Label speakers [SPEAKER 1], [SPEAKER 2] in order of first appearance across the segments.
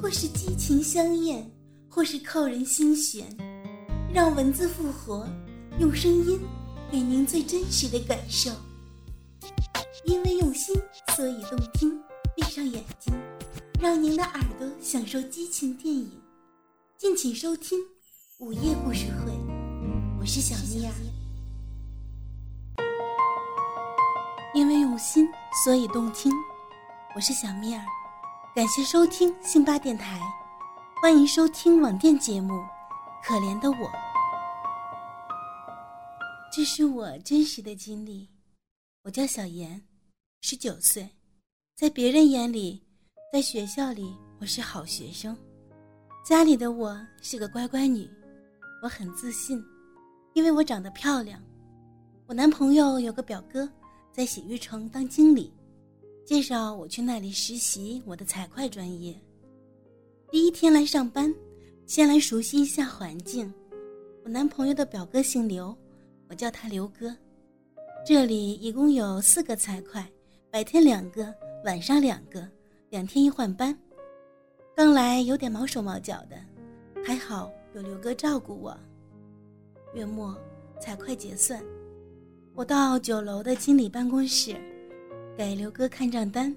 [SPEAKER 1] 或是激情相艳，或是扣人心弦，让文字复活，用声音给您最真实的感受。因为用心，所以动听。闭上眼睛，让您的耳朵享受激情电影。敬请收听《午夜故事会》，我是小咪儿。因为用心，所以动听。我是小蜜儿。感谢收听辛巴电台，欢迎收听网店节目《可怜的我》。这是我真实的经历。我叫小妍，十九岁，在别人眼里，在学校里我是好学生，家里的我是个乖乖女，我很自信，因为我长得漂亮。我男朋友有个表哥，在洗浴城当经理。介绍我去那里实习，我的财会专业。第一天来上班，先来熟悉一下环境。我男朋友的表哥姓刘，我叫他刘哥。这里一共有四个财会，白天两个，晚上两个，两天一换班。刚来有点毛手毛脚的，还好有刘哥照顾我。月末财会结算，我到九楼的经理办公室。给刘哥看账单，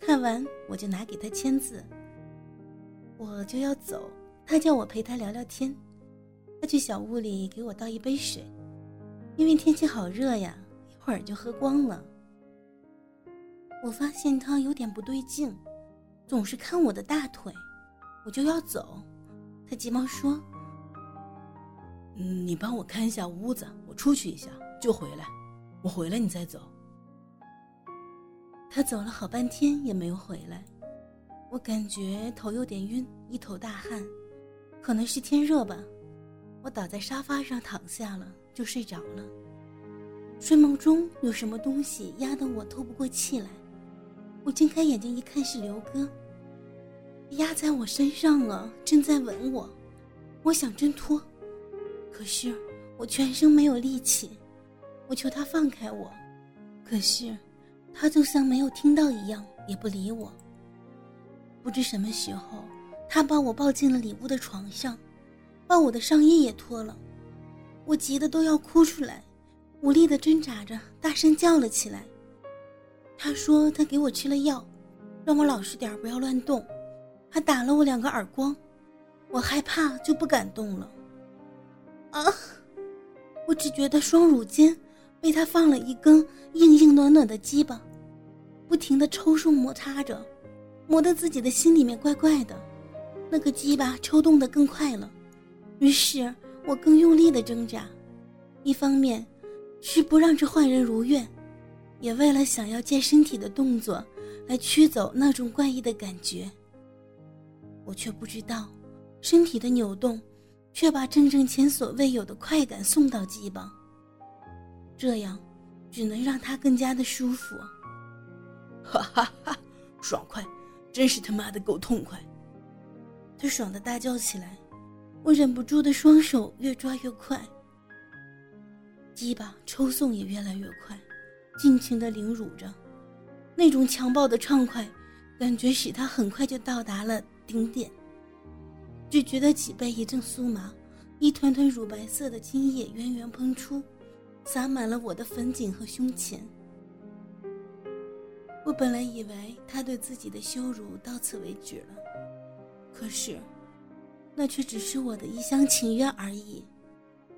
[SPEAKER 1] 看完我就拿给他签字。我就要走，他叫我陪他聊聊天。他去小屋里给我倒一杯水，因为天气好热呀，一会儿就喝光了。我发现他有点不对劲，总是看我的大腿，我就要走，他急忙说：“
[SPEAKER 2] 嗯，你帮我看一下屋子，我出去一下就回来，我回来你再走。”
[SPEAKER 1] 他走了好半天也没有回来，我感觉头有点晕，一头大汗，可能是天热吧。我倒在沙发上躺下了，就睡着了。睡梦中有什么东西压得我透不过气来，我睁开眼睛一看是刘哥，压在我身上了，正在吻我。我想挣脱，可是我全身没有力气，我求他放开我，可是。他就像没有听到一样，也不理我。不知什么时候，他把我抱进了里屋的床上，把我的上衣也脱了。我急得都要哭出来，无力的挣扎着，大声叫了起来。他说他给我吃了药，让我老实点，不要乱动，还打了我两个耳光。我害怕，就不敢动了。啊！我只觉得双乳间被他放了一根硬硬暖暖的鸡巴。不停的抽搐摩擦着，磨得自己的心里面怪怪的，那个鸡巴抽动的更快了，于是我更用力的挣扎，一方面是不让这坏人如愿，也为了想要借身体的动作来驱走那种怪异的感觉。我却不知道，身体的扭动，却把真正前所未有的快感送到鸡巴，这样，只能让他更加的舒服。
[SPEAKER 2] 哈哈哈，爽快，真是他妈的够痛快！
[SPEAKER 1] 他爽的大叫起来，我忍不住的双手越抓越快，鸡巴抽送也越来越快，尽情的凌辱着，那种强暴的畅快，感觉使他很快就到达了顶点，只觉得脊背一阵酥麻，一团团乳白色的精液源源喷出，洒满了我的粉颈和胸前。我本来以为他对自己的羞辱到此为止了，可是，那却只是我的一厢情愿而已。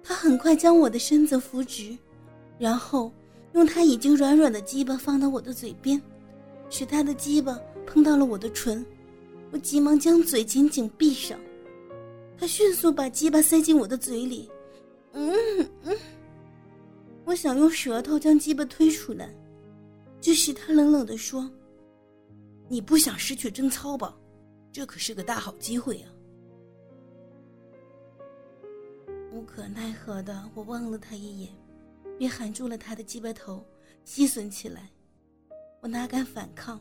[SPEAKER 1] 他很快将我的身子扶直，然后用他已经软软的鸡巴放到我的嘴边，使他的鸡巴碰到了我的唇。我急忙将嘴紧紧闭上，他迅速把鸡巴塞进我的嘴里。嗯嗯，我想用舌头将鸡巴推出来。这时，他冷冷地说：“你不想失去贞操吧？
[SPEAKER 2] 这可是个大好机会呀！
[SPEAKER 1] 无可奈何的，我望了他一眼，便含住了他的鸡巴头，吸吮起来。我哪敢反抗，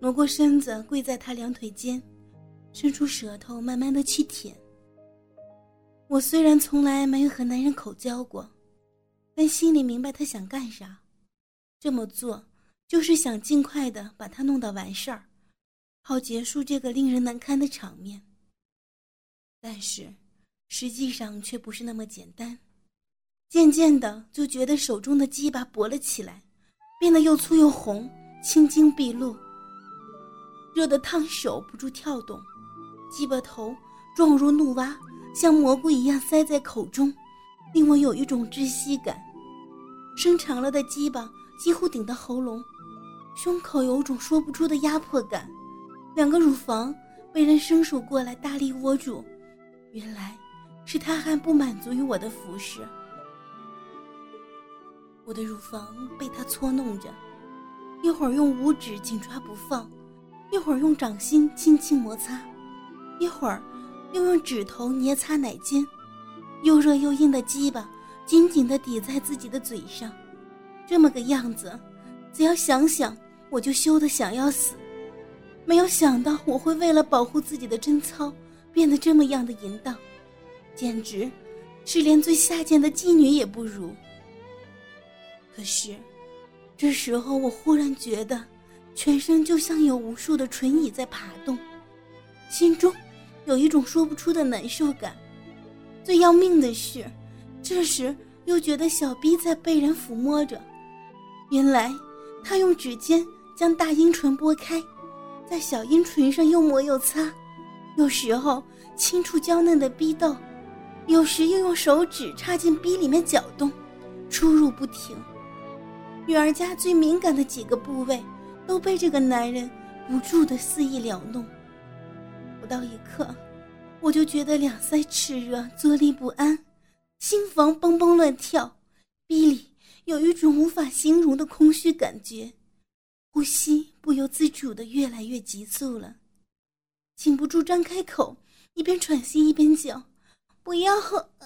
[SPEAKER 1] 挪过身子，跪在他两腿间，伸出舌头，慢慢的去舔。我虽然从来没有和男人口交过，但心里明白他想干啥，这么做就是想尽快的把他弄到完事儿。好结束这个令人难堪的场面，但是实际上却不是那么简单。渐渐的就觉得手中的鸡巴勃了起来，变得又粗又红，青筋毕露，热得烫手不住跳动。鸡巴头状如怒蛙，像蘑菇一样塞在口中，令我有一种窒息感。伸长了的鸡巴几乎顶到喉咙，胸口有种说不出的压迫感。两个乳房被人伸手过来大力握住，原来是他还不满足于我的服饰。我的乳房被他搓弄着，一会儿用五指紧抓不放，一会儿用掌心轻轻摩擦，一会儿又用指头捏擦奶尖，又热又硬的鸡巴紧紧地抵在自己的嘴上，这么个样子，只要想想我就羞得想要死。没有想到我会为了保护自己的贞操，变得这么样的淫荡，简直是连最下贱的妓女也不如。可是，这时候我忽然觉得，全身就像有无数的唇蚁在爬动，心中有一种说不出的难受感。最要命的是，这时又觉得小逼在被人抚摸着，原来他用指尖将大阴唇拨开。在小阴唇上又抹又擦，有时候轻触娇嫩的逼豆，有时又用手指插进逼里面搅动，出入不停。女儿家最敏感的几个部位都被这个男人不住的肆意撩弄。不到一刻，我就觉得两腮炽热，坐立不安，心房蹦蹦乱跳，逼里有一种无法形容的空虚感觉。呼吸不由自主的越来越急促了，禁不住张开口，一边喘息一边叫：“不要，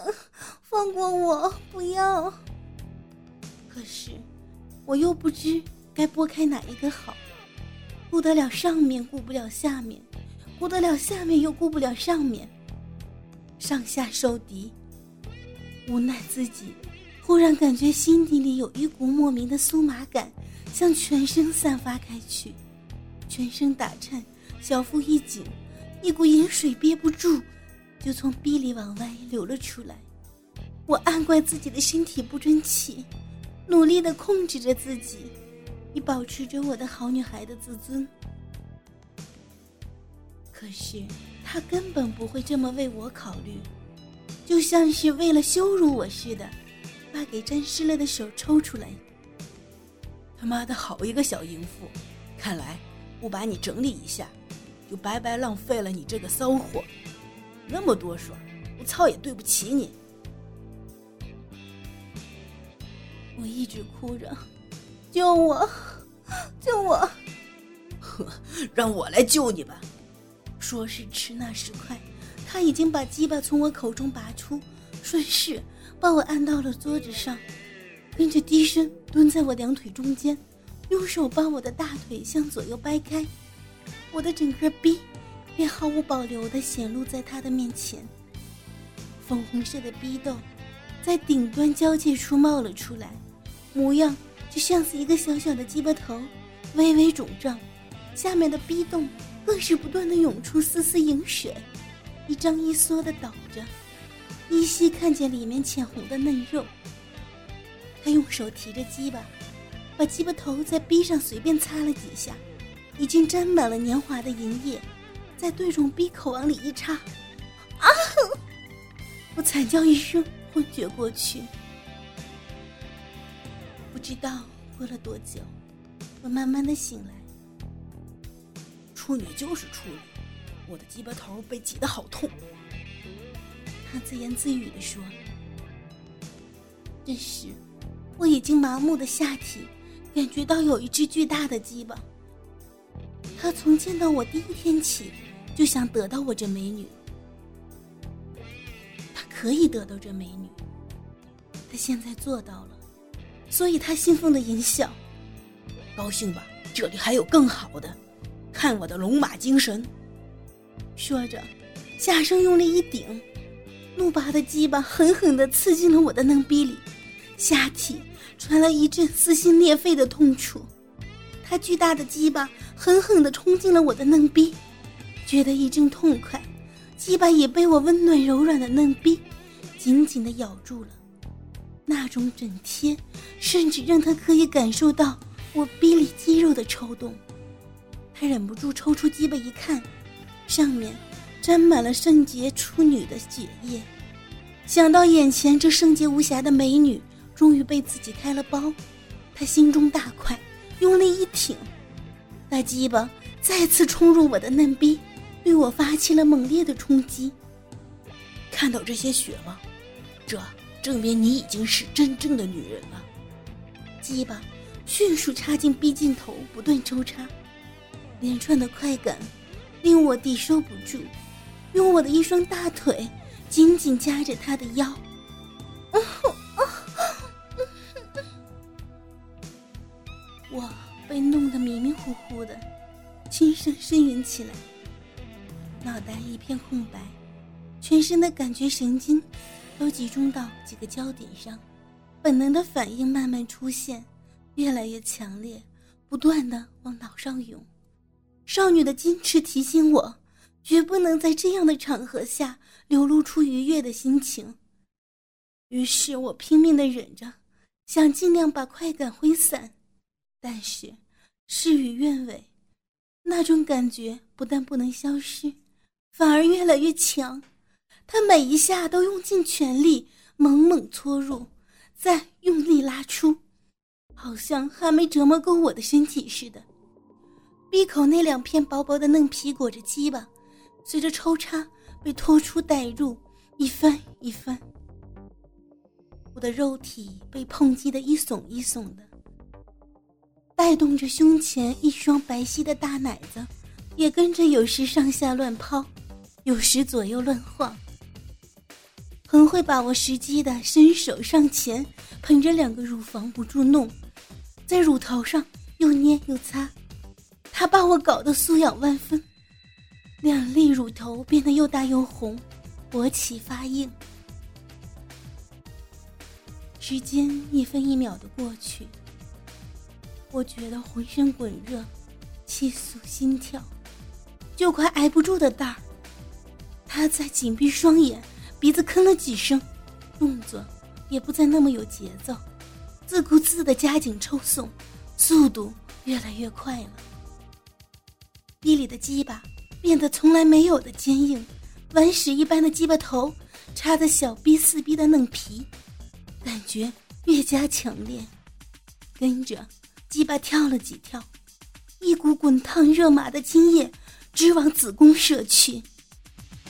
[SPEAKER 1] 放过我，不要。”可是，我又不知该拨开哪一个好，顾得了上面，顾不了下面，顾得了下面又顾不了上面，上下受敌。无奈自己，忽然感觉心底里有一股莫名的酥麻感。向全身散发开去，全身打颤，小腹一紧，一股盐水憋不住，就从逼里往外流了出来。我暗怪自己的身体不争气，努力的控制着自己，以保持着我的好女孩的自尊。可是他根本不会这么为我考虑，就像是为了羞辱我似的，把给沾湿了的手抽出来。
[SPEAKER 2] 他妈的好一个小淫妇！看来不把你整理一下，就白白浪费了你这个骚货。那么多水，我操也对不起你。
[SPEAKER 1] 我一直哭着，救我，救我！
[SPEAKER 2] 呵，让我来救你吧。
[SPEAKER 1] 说时迟，那时快，他已经把鸡巴从我口中拔出，顺势把我按到了桌子上。跟着低身蹲在我两腿中间，用手把我的大腿向左右掰开，我的整个逼便毫无保留地显露在他的面前。粉红色的逼洞在顶端交界处冒了出来，模样就像是一个小小的鸡巴头，微微肿胀。下面的逼洞更是不断地涌出丝丝银水，一张一缩的倒着，依稀看见里面浅红的嫩肉。他用手提着鸡巴，把鸡巴头在逼上随便擦了几下，已经沾满了年华的银液，在对准逼口往里一插，啊！我惨叫一声，昏厥过去。不知道过了多久，我慢慢的醒来。
[SPEAKER 2] 处女就是处女，我的鸡巴头被挤得好痛。
[SPEAKER 1] 他自言自语的说。这时。我已经麻木的下体，感觉到有一只巨大的鸡巴。他从见到我第一天起，就想得到我这美女。他可以得到这美女，他现在做到了，所以他兴奋的淫笑：“
[SPEAKER 2] 高兴吧，这里还有更好的，看我的龙马精神！”
[SPEAKER 1] 说着，下身用力一顶，怒拔的鸡巴狠狠地刺进了我的嫩逼里，下体传来一阵撕心裂肺的痛楚。他巨大的鸡巴狠狠地冲进了我的嫩逼，觉得一阵痛快，鸡巴也被我温暖柔软的嫩逼紧紧地咬住了。那种整贴，甚至让他可以感受到我逼里肌肉的抽动。他忍不住抽出鸡巴一看，上面沾满了圣洁处女的血液。想到眼前这圣洁无瑕的美女终于被自己开了包，他心中大快。用力一挺，大鸡巴再次冲入我的嫩逼，对我发起了猛烈的冲击。
[SPEAKER 2] 看到这些血吗？这证明你已经是真正的女人了。
[SPEAKER 1] 鸡巴迅速插进逼尽头，不断抽插，连串的快感令我抵受不住，用我的一双大腿紧紧夹着他的腰。我被弄得迷迷糊糊的，轻声呻吟起来，脑袋一片空白，全身的感觉神经都集中到几个焦点上，本能的反应慢慢出现，越来越强烈，不断的往脑上涌。少女的矜持提醒我，绝不能在这样的场合下流露出愉悦的心情。于是我拼命的忍着，想尽量把快感挥散。但是，事与愿违，那种感觉不但不能消失，反而越来越强。他每一下都用尽全力，猛猛搓入，再用力拉出，好像还没折磨够我的身体似的。闭口那两片薄薄的嫩皮裹着鸡巴，随着抽插被拖出带入，一翻一翻，我的肉体被碰击的一耸一耸的。带动着胸前一双白皙的大奶子，也跟着有时上下乱抛，有时左右乱晃。很会把握时机的伸手上前，捧着两个乳房不住弄，在乳头上又捏又擦，他把我搞得酥痒万分，两粒乳头变得又大又红，勃起发硬。时间一分一秒的过去。我觉得浑身滚热，气速心跳，就快挨不住的蛋儿。他在紧闭双眼，鼻子吭了几声，动作也不再那么有节奏，自顾自的加紧抽送，速度越来越快了。逼里的鸡巴变得从来没有的坚硬，顽石一般的鸡巴头插在小逼四逼的嫩皮，感觉越加强烈，跟着。鸡巴跳了几跳，一股滚烫热麻的精液直往子宫射去。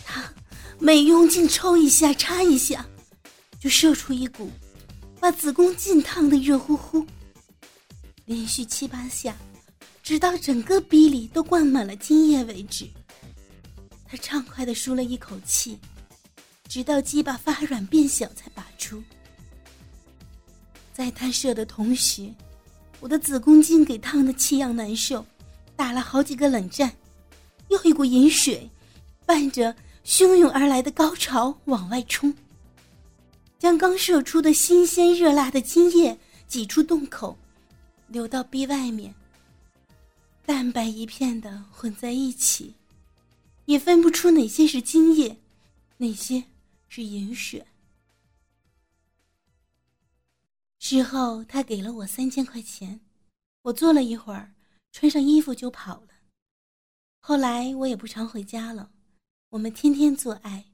[SPEAKER 1] 他每用劲抽一下、插一下，就射出一股，把子宫浸烫的热乎乎。连续七八下，直到整个逼里都灌满了精液为止。他畅快的舒了一口气，直到鸡巴发软变小才拔出。在他射的同时。我的子宫颈给烫的气痒难受，打了好几个冷战，又一股饮水，伴着汹涌而来的高潮往外冲，将刚射出的新鲜热辣的精液挤出洞口，流到壁外面。淡白一片的混在一起，也分不出哪些是精液，哪些是银血。之后，他给了我三千块钱，我坐了一会儿，穿上衣服就跑了。后来我也不常回家了，我们天天做爱，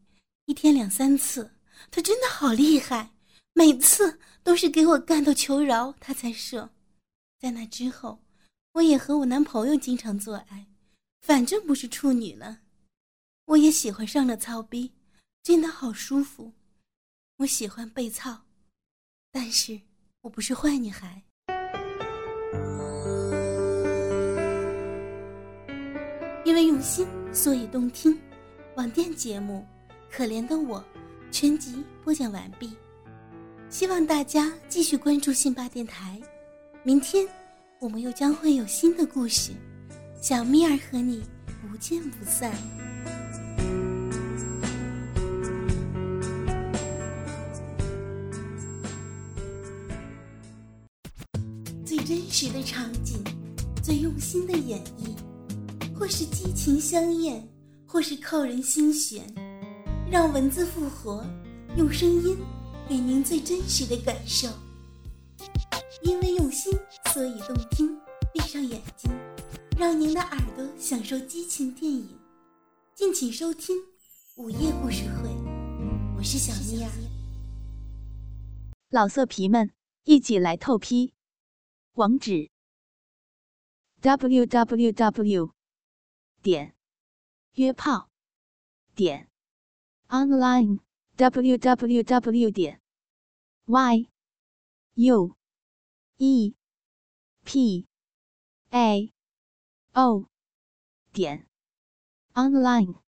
[SPEAKER 1] 一天两三次。他真的好厉害，每次都是给我干到求饶，他才射。在那之后，我也和我男朋友经常做爱，反正不是处女了，我也喜欢上了操逼，真的好舒服。我喜欢被操，但是。我不是坏女孩，因为用心。所以动听网店节目《可怜的我》全集播讲完毕，希望大家继续关注信巴电台。明天我们又将会有新的故事，小蜜儿和你不见不散。最真实的场景，最用心的演绎，或是激情相艳，或是扣人心弦，让文字复活，用声音给您最真实的感受。因为用心，所以动听。闭上眼睛，让您的耳朵享受激情电影。敬请收听午夜故事会，我是小咪儿。
[SPEAKER 3] 老色皮们，一起来透批！网址：w w w 点约炮点 online w w w 点 y u e p a o 点 online。